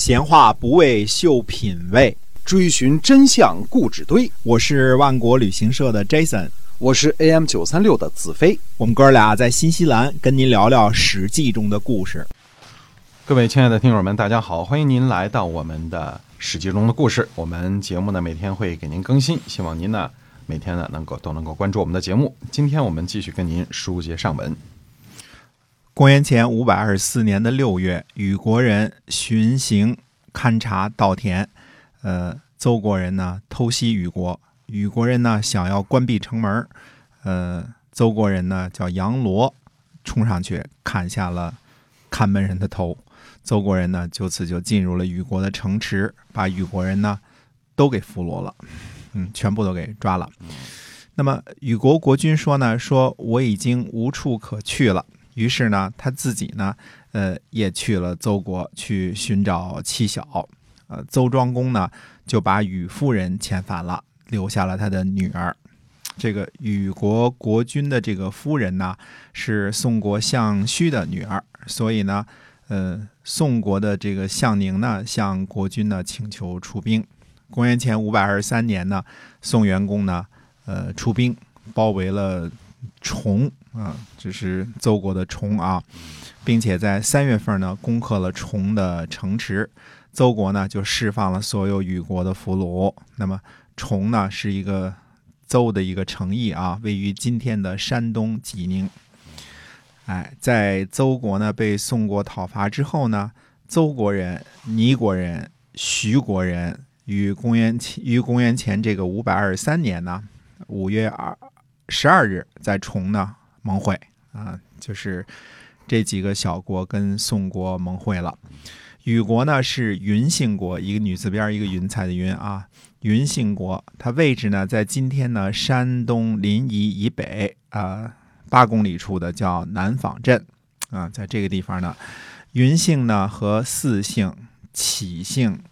闲话不为秀品味，追寻真相故纸堆。我是万国旅行社的 Jason，我是 AM 九三六的子飞。我们哥俩在新西兰跟您聊聊《史记》中的故事。各位亲爱的听友们，大家好，欢迎您来到我们的《史记》中的故事。我们节目呢每天会给您更新，希望您呢每天呢能够都能够关注我们的节目。今天我们继续跟您书接上文。公元前五百二十四年的六月，虞国人巡行勘察稻田，呃，邹国人呢偷袭虞国，虞国人呢想要关闭城门，呃，邹国人呢叫杨罗，冲上去砍下了看门人的头，邹国人呢就此就进入了虞国的城池，把虞国人呢都给俘虏了，嗯，全部都给抓了。那么虞国国君说呢，说我已经无处可去了。于是呢，他自己呢，呃，也去了邹国去寻找妻小。呃，邹庄公呢，就把禹夫人遣返了，留下了他的女儿。这个禹国国君的这个夫人呢，是宋国相须的女儿，所以呢，呃，宋国的这个相宁呢，向国君呢请求出兵。公元前五百二十三年呢，宋元公呢，呃，出兵包围了崇。啊，这是邹国的崇啊，并且在三月份呢，攻克了崇的城池，邹国呢就释放了所有与国的俘虏。那么崇呢是一个邹的一个城邑啊，位于今天的山东济宁。哎，在邹国呢被宋国讨伐之后呢，邹国人、倪国人、徐国人于公元前于公元前这个五百二十三年呢五月二十二日在崇呢。盟会啊，就是这几个小国跟宋国盟会了。虞国呢是云姓国，一个女字边一个云彩的云啊。云姓国，它位置呢在今天呢山东临沂以北啊八公里处的叫南坊镇啊，在这个地方呢，云姓呢和四姓、启姓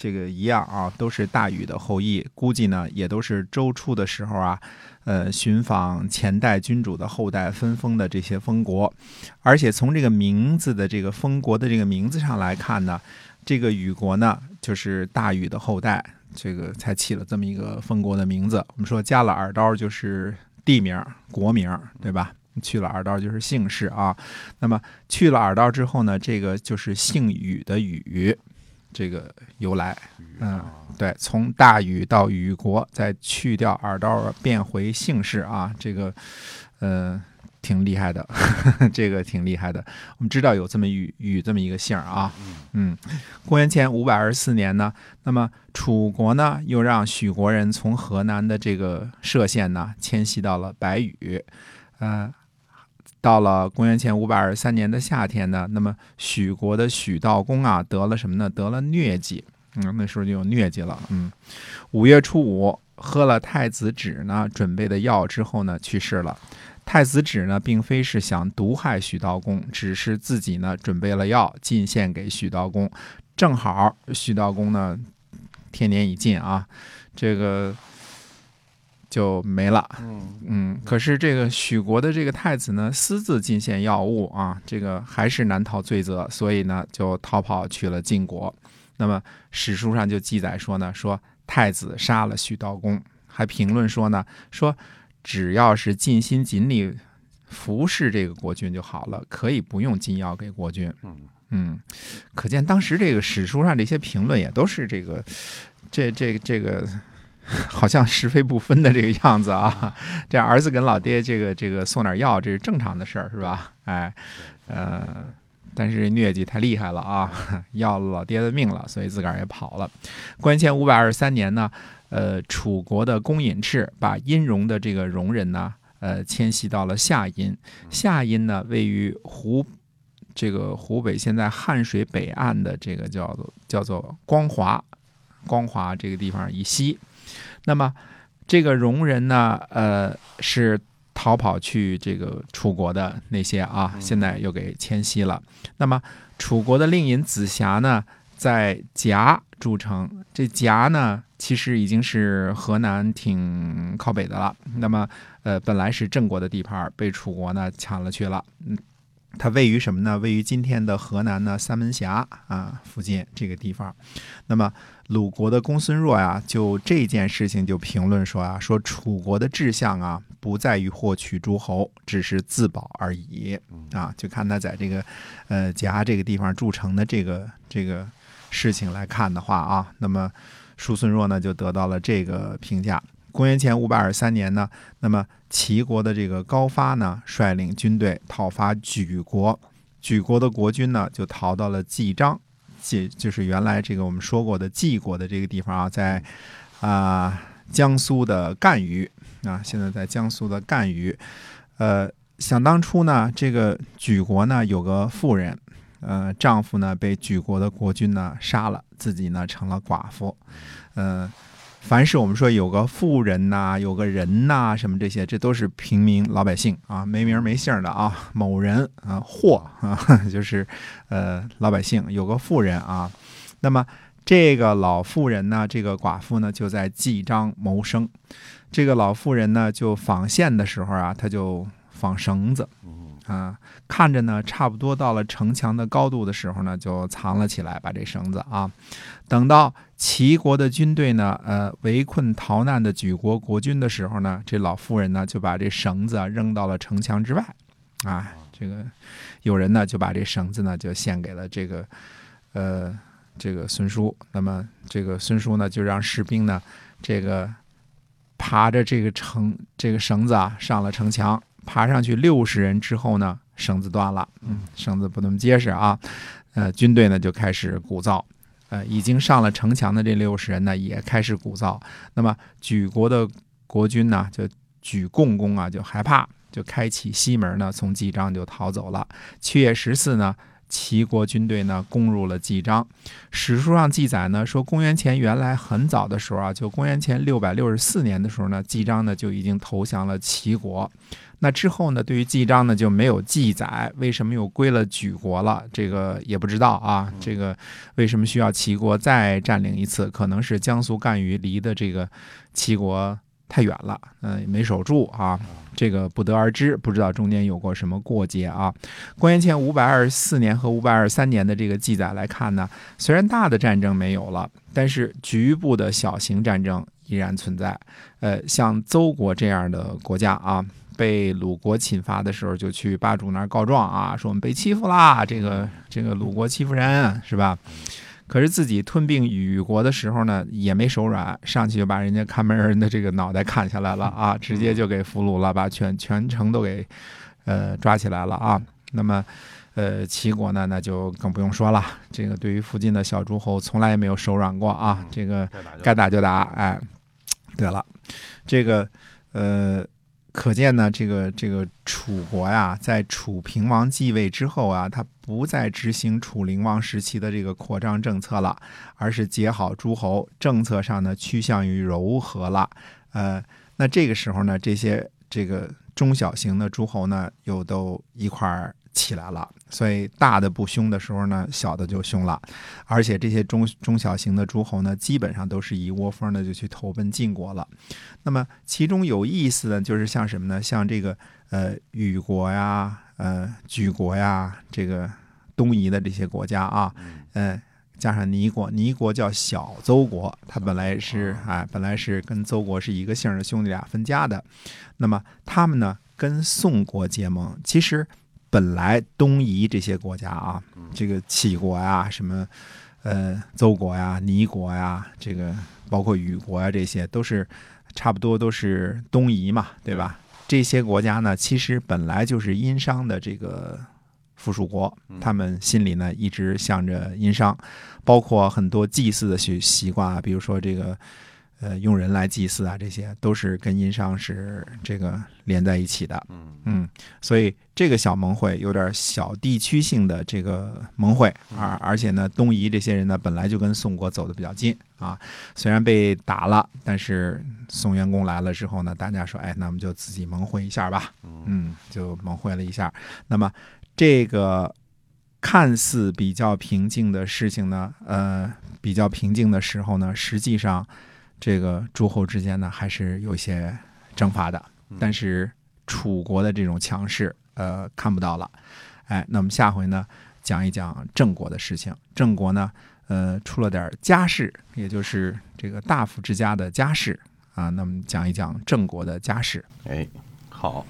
这个一样啊，都是大禹的后裔，估计呢也都是周初的时候啊。呃，寻访前代君主的后代分封的这些封国，而且从这个名字的这个封国的这个名字上来看呢，这个禹国呢就是大禹的后代，这个才起了这么一个封国的名字。我们说加了耳刀就是地名、国名，对吧？去了耳刀就是姓氏啊。那么去了耳刀之后呢，这个就是姓禹的禹。这个由来，嗯，对，从大禹到禹国，再去掉耳刀，变回姓氏啊，这个，呃，挺厉害的，这个挺厉害的。我们知道有这么禹禹这么一个姓啊，嗯，公元前五百二十四年呢，那么楚国呢又让许国人从河南的这个歙县呢迁徙到了白羽，呃。到了公元前五百二十三年的夏天呢，那么许国的许道公啊得了什么呢？得了疟疾，嗯，那时候就有疟疾了。嗯，五月初五喝了太子止呢准备的药之后呢去世了。太子止呢并非是想毒害许道公，只是自己呢准备了药进献给许道公，正好许道公呢天年已尽啊，这个。就没了，嗯嗯，可是这个许国的这个太子呢，私自进献药物啊，这个还是难逃罪责，所以呢，就逃跑去了晋国。那么史书上就记载说呢，说太子杀了许道公，还评论说呢，说只要是尽心尽力服侍这个国君就好了，可以不用进药给国君。嗯嗯，可见当时这个史书上这些评论也都是这个，这这这个。好像是非不分的这个样子啊，这儿子跟老爹这个这个送点药，这是正常的事儿，是吧？哎，呃，但是疟疾太厉害了啊，要了老爹的命了，所以自个儿也跑了。公元前五百二十三年呢，呃，楚国的公尹赤把殷戎的这个戎人呢，呃，迁徙到了夏阴。夏阴呢，位于湖这个湖北现在汉水北岸的这个叫做叫做光华，光华这个地方以西。那么，这个戎人呢，呃，是逃跑去这个楚国的那些啊，现在又给迁徙了。那么，楚国的令尹子瑕呢，在夹筑城。这夹呢，其实已经是河南挺靠北的了。那么，呃，本来是郑国的地盘，被楚国呢抢了去了。嗯，它位于什么呢？位于今天的河南呢三门峡啊附近这个地方。那么鲁国的公孙弱呀，就这件事情就评论说啊，说楚国的志向啊，不在于获取诸侯，只是自保而已啊。就看他在这个呃夹这个地方筑城的这个这个事情来看的话啊，那么叔孙弱呢就得到了这个评价。公元前五百二十三年呢，那么齐国的这个高发呢，率领军队讨伐莒国，莒国的国君呢就逃到了季章，季就是原来这个我们说过的晋国的这个地方啊，在啊江苏的赣榆啊，现在在江苏的赣榆，呃，想当初呢，这个莒国呢有个妇人，呃，丈夫呢被莒国的国君呢杀了，自己呢成了寡妇，呃。凡是我们说有个富人呐，有个人呐，什么这些，这都是平民老百姓啊，没名没姓的啊，某人啊，或啊，就是呃老百姓有个富人啊，那么这个老妇人呢，这个寡妇呢，就在记章谋生。这个老妇人呢，就纺线的时候啊，她就纺绳子。啊，看着呢，差不多到了城墙的高度的时候呢，就藏了起来，把这绳子啊，等到齐国的军队呢，呃，围困逃难的举国国君的时候呢，这老妇人呢，就把这绳子啊扔到了城墙之外，啊，这个有人呢就把这绳子呢就献给了这个，呃，这个孙叔，那么这个孙叔呢就让士兵呢，这个爬着这个城这个绳子啊上了城墙。爬上去六十人之后呢，绳子断了，嗯，绳子不那么结实啊，呃，军队呢就开始鼓噪，呃，已经上了城墙的这六十人呢也开始鼓噪。那么举国的国君呢，就举共工啊，就害怕，就开启西门呢，从纪章就逃走了。七月十四呢。齐国军队呢攻入了纪章，史书上记载呢说，公元前原来很早的时候啊，就公元前六百六十四年的时候呢，纪章呢就已经投降了齐国。那之后呢，对于纪章呢就没有记载，为什么又归了莒国了？这个也不知道啊。这个为什么需要齐国再占领一次？可能是江苏赣榆离的这个齐国太远了，嗯，没守住啊。这个不得而知，不知道中间有过什么过节啊。公元前五百二十四年和五百二十三年的这个记载来看呢，虽然大的战争没有了，但是局部的小型战争依然存在。呃，像邹国这样的国家啊，被鲁国侵伐的时候，就去霸主那儿告状啊，说我们被欺负啦，这个这个鲁国欺负人，是吧？可是自己吞并虞国的时候呢，也没手软，上去就把人家看门人的这个脑袋砍下来了 啊，直接就给俘虏了，把全全城都给呃抓起来了啊。那么，呃，齐国呢，那就更不用说了，这个对于附近的小诸侯，从来也没有手软过啊。这个该打就打，哎，对了，这个呃。可见呢，这个这个楚国呀，在楚平王继位之后啊，他不再执行楚灵王时期的这个扩张政策了，而是结好诸侯，政策上呢趋向于柔和了。呃，那这个时候呢，这些这个中小型的诸侯呢，又都一块儿。起来了，所以大的不凶的时候呢，小的就凶了，而且这些中中小型的诸侯呢，基本上都是一窝蜂的就去投奔晋国了。那么其中有意思的就是像什么呢？像这个呃虞国呀、呃莒国呀，这个东夷的这些国家啊，嗯，加上尼国，尼国叫小邹国，他本来是啊，本来是跟邹国是一个姓的兄弟俩分家的。那么他们呢，跟宋国结盟，其实。本来东夷这些国家啊，这个齐国呀，什么呃邹国呀、尼国呀，这个包括虞国呀，这些都是差不多都是东夷嘛，对吧？这些国家呢，其实本来就是殷商的这个附属国，他们心里呢一直向着殷商，包括很多祭祀的习习惯啊，比如说这个。呃，用人来祭祀啊，这些都是跟殷商是这个连在一起的。嗯嗯，所以这个小盟会有点小地区性的这个盟会，而而且呢，东夷这些人呢本来就跟宋国走的比较近啊，虽然被打了，但是宋元公来了之后呢，大家说，哎，那我们就自己盟会一下吧。嗯，就盟会了一下。那么这个看似比较平静的事情呢，呃，比较平静的时候呢，实际上。这个诸侯之间呢，还是有些征伐的，但是楚国的这种强势，呃，看不到了。哎，那么下回呢，讲一讲郑国的事情。郑国呢，呃，出了点家事，也就是这个大夫之家的家事啊。那么讲一讲郑国的家事。哎，好。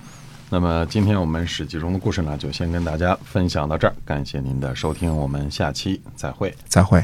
那么今天我们史记中的故事呢，就先跟大家分享到这儿。感谢您的收听，我们下期再会。再会。